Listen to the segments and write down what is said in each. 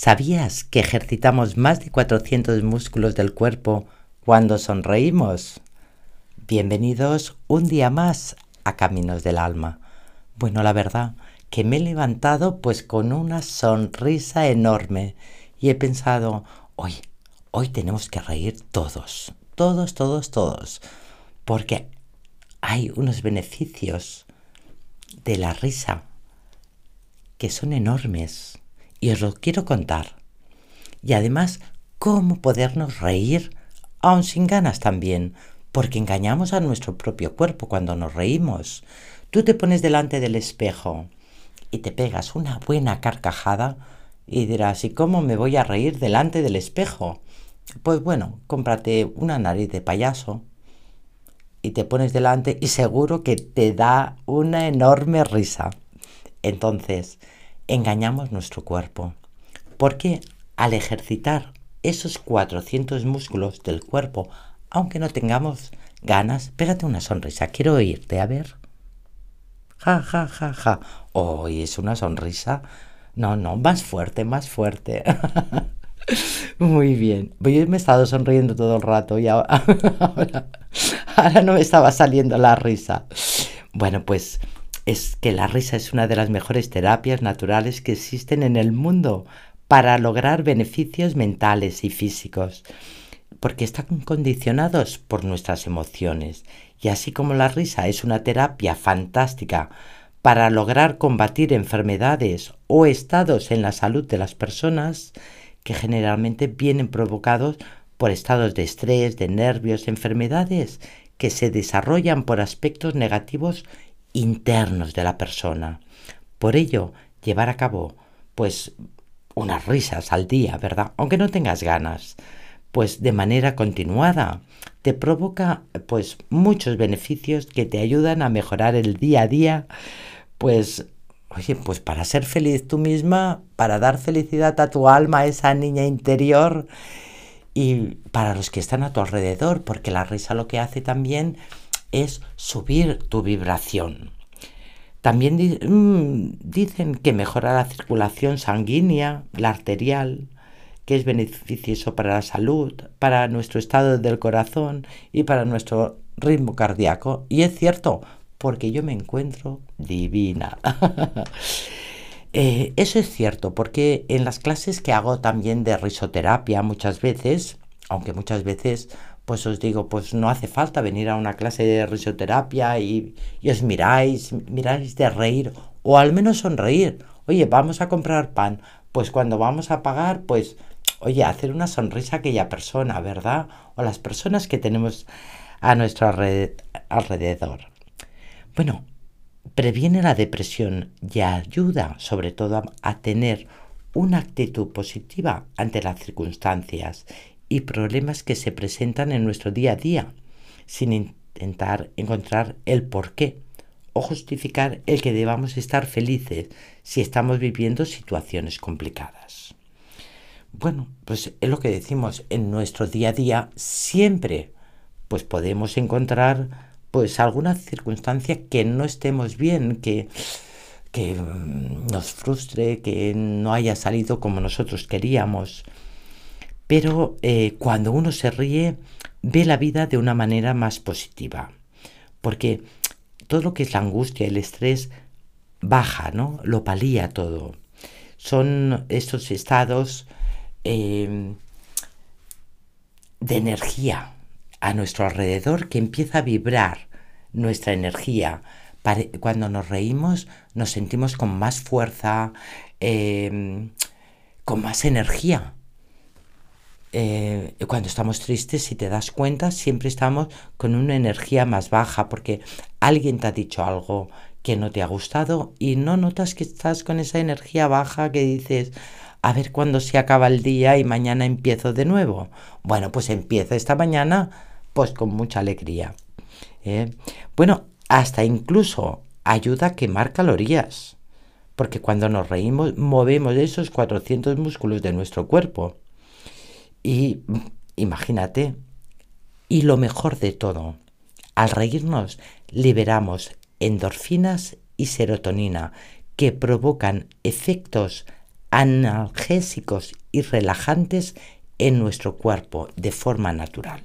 ¿Sabías que ejercitamos más de 400 músculos del cuerpo cuando sonreímos? Bienvenidos un día más a Caminos del Alma. Bueno, la verdad que me he levantado pues con una sonrisa enorme y he pensado, hoy, hoy tenemos que reír todos, todos, todos, todos, porque hay unos beneficios de la risa que son enormes y os lo quiero contar. Y además, cómo podernos reír aun sin ganas también, porque engañamos a nuestro propio cuerpo cuando nos reímos. Tú te pones delante del espejo y te pegas una buena carcajada y dirás, ¿y cómo me voy a reír delante del espejo? Pues bueno, cómprate una nariz de payaso y te pones delante y seguro que te da una enorme risa. Entonces, engañamos nuestro cuerpo. Porque al ejercitar esos 400 músculos del cuerpo, aunque no tengamos ganas, pégate una sonrisa. Quiero oírte, a ver. Ja, ja, ja, ja. Hoy es una sonrisa. No, no, más fuerte, más fuerte. Muy bien. Pues yo me he estado sonriendo todo el rato y ahora, ahora no me estaba saliendo la risa. Bueno, pues es que la risa es una de las mejores terapias naturales que existen en el mundo para lograr beneficios mentales y físicos, porque están condicionados por nuestras emociones. Y así como la risa es una terapia fantástica para lograr combatir enfermedades o estados en la salud de las personas, que generalmente vienen provocados por estados de estrés, de nervios, enfermedades que se desarrollan por aspectos negativos internos de la persona. Por ello, llevar a cabo, pues, unas risas al día, ¿verdad? Aunque no tengas ganas, pues de manera continuada, te provoca, pues, muchos beneficios que te ayudan a mejorar el día a día, pues, oye, pues para ser feliz tú misma, para dar felicidad a tu alma, a esa niña interior, y para los que están a tu alrededor, porque la risa lo que hace también es subir tu vibración. También mm, dicen que mejora la circulación sanguínea, la arterial, que es beneficioso para la salud, para nuestro estado del corazón y para nuestro ritmo cardíaco. Y es cierto, porque yo me encuentro divina. Eh, eso es cierto, porque en las clases que hago también de risoterapia muchas veces, aunque muchas veces pues os digo, pues no hace falta venir a una clase de risoterapia y, os miráis, miráis de reír o al menos sonreír. Oye, vamos a comprar pan. Pues cuando vamos a pagar, pues, oye, hacer una sonrisa a aquella persona, ¿verdad? O las personas que tenemos a nuestro alrededor. Bueno, previene la depresión y ayuda sobre todo a tener una actitud positiva ante las circunstancias y problemas que se presentan en nuestro día a día, sin intentar encontrar el por qué o justificar el que debamos estar felices si estamos viviendo situaciones complicadas. Bueno, pues es lo que decimos, en nuestro día a día siempre pues podemos encontrar pues alguna circunstancia que no estemos bien, que, que nos frustre, que no haya salido como nosotros queríamos. Pero eh, cuando uno se ríe, ve la vida de una manera más positiva. Porque todo lo que es la angustia, el estrés, baja, ¿no? Lo palía todo. Son estos estados em, de energía a nuestro alrededor que empieza a vibrar nuestra energía. Cuando nos reímos nos sentimos con más fuerza, em, con más energía. Eh, cuando estamos tristes, si te das cuenta, siempre estamos con una energía más baja porque alguien te ha dicho algo que no te ha gustado y no notas que estás con esa energía baja que dices, a ver cuándo se acaba el día y mañana empiezo de nuevo. Bueno, pues empiezo esta mañana pues con mucha alegría. ¿eh? Bueno, hasta incluso ayuda a quemar calorías, porque cuando nos reímos movemos esos 400 músculos de nuestro cuerpo y imagínate, y lo mejor de todo, al reírnos liberamos endorfinas y serotonina que provocan efectos analgésicos y relajantes en nuestro cuerpo de forma natural.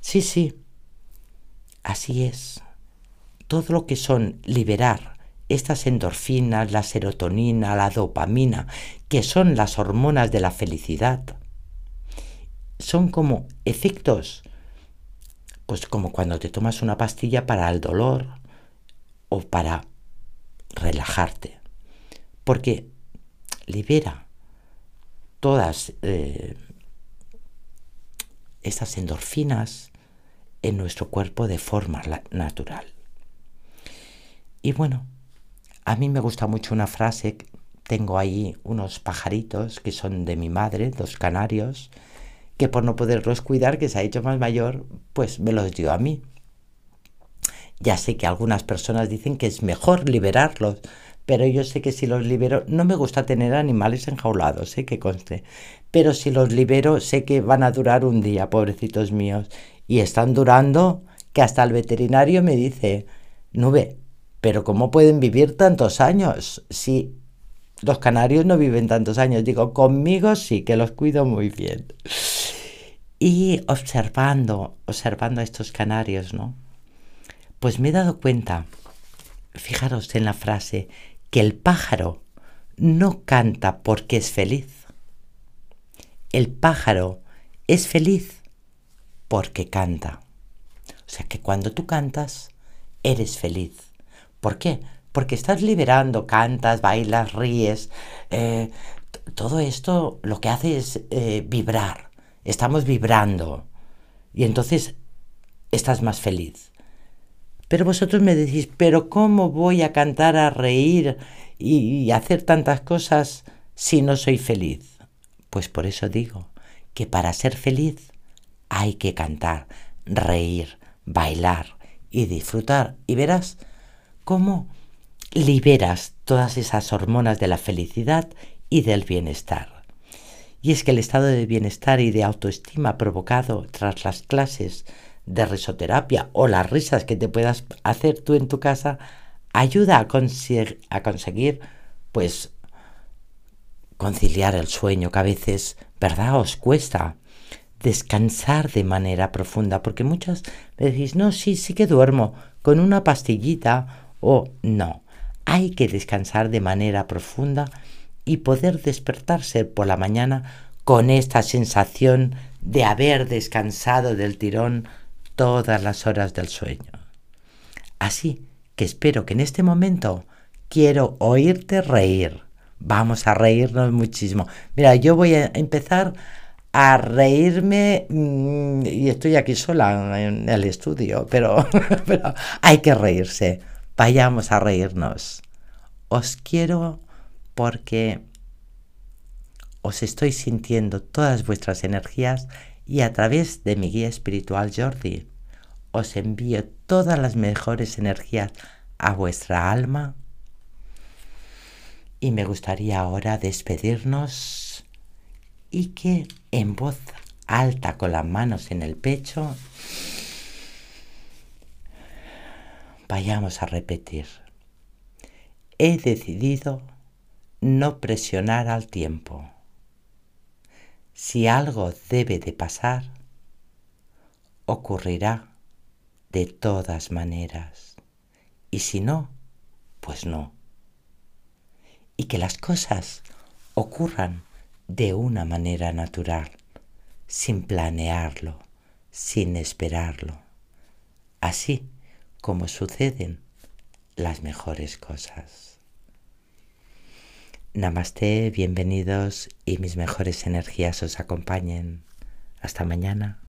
Sí, sí, así es. Todo lo que son liberar estas endorfinas, la serotonina, la dopamina, que son las hormonas de la felicidad, son como efectos, pues como cuando te tomas una pastilla para el dolor o para relajarte, porque libera todas eh, estas endorfinas en nuestro cuerpo de forma natural. Y bueno, a mí me gusta mucho una frase, tengo ahí unos pajaritos que son de mi madre, dos canarios, que por no poderlos cuidar, que se ha hecho más mayor, pues me los dio a mí. Ya sé que algunas personas dicen que es mejor liberarlos, pero yo sé que si los libero, no me gusta tener animales enjaulados, sé que conste, pero si los libero sé que van a durar un día, pobrecitos míos, y están durando que hasta el veterinario me dice, nube, pero ¿cómo pueden vivir tantos años? Si los canarios no viven tantos años, digo, conmigo sí, que los cuido muy bien. Y observando, observando a estos canarios, ¿no? Pues me he dado cuenta, fijaros en la frase, que el pájaro no canta porque es feliz. El pájaro es feliz porque canta. O sea que cuando tú cantas, eres feliz. ¿Por qué? Porque estás liberando, cantas, bailas, ríes. Eh, todo esto lo que hace es eh, vibrar. Estamos vibrando. Y entonces estás más feliz. Pero vosotros me decís, pero ¿cómo voy a cantar, a reír y, hacer tantas cosas si no soy feliz? Pues por eso digo que para ser feliz hay que cantar, reír, bailar y disfrutar. Y verás cómo liberas todas esas hormonas de la felicidad y del bienestar. Y es que el estado de bienestar y de autoestima provocado tras las clases de risoterapia o las risas que te puedas hacer tú en tu casa ayuda a, conseguir pues conciliar el sueño que a veces, ¿verdad? Os cuesta descansar de manera profunda, porque muchas me decís, no, sí, sí que duermo con una pastillita o no. Hay que descansar de manera profunda y poder despertarse por la mañana con esta sensación de haber descansado del tirón todas las horas del sueño. Así que espero que en este momento quiero oírte reír. Vamos a reírnos muchísimo. Mira, yo voy a empezar a reírme mm, y estoy aquí sola en el estudio, pero, pero hay que reírse. Vayamos a reírnos. Os quiero porque os estoy sintiendo todas vuestras energías y a través de mi guía espiritual Jordi os envío todas las mejores energías a vuestra alma y me gustaría ahora despedirnos y que en voz alta con las manos en el pecho vayamos a repetir. He decidido no presionar al tiempo. Si algo debe de pasar, ocurrirá de todas maneras. Y si no, pues no. Y que las cosas ocurran de una manera natural, sin planearlo, sin esperarlo. Así como suceden las mejores cosas. Namaste, bienvenidos y mis mejores energías os acompañen. Hasta mañana.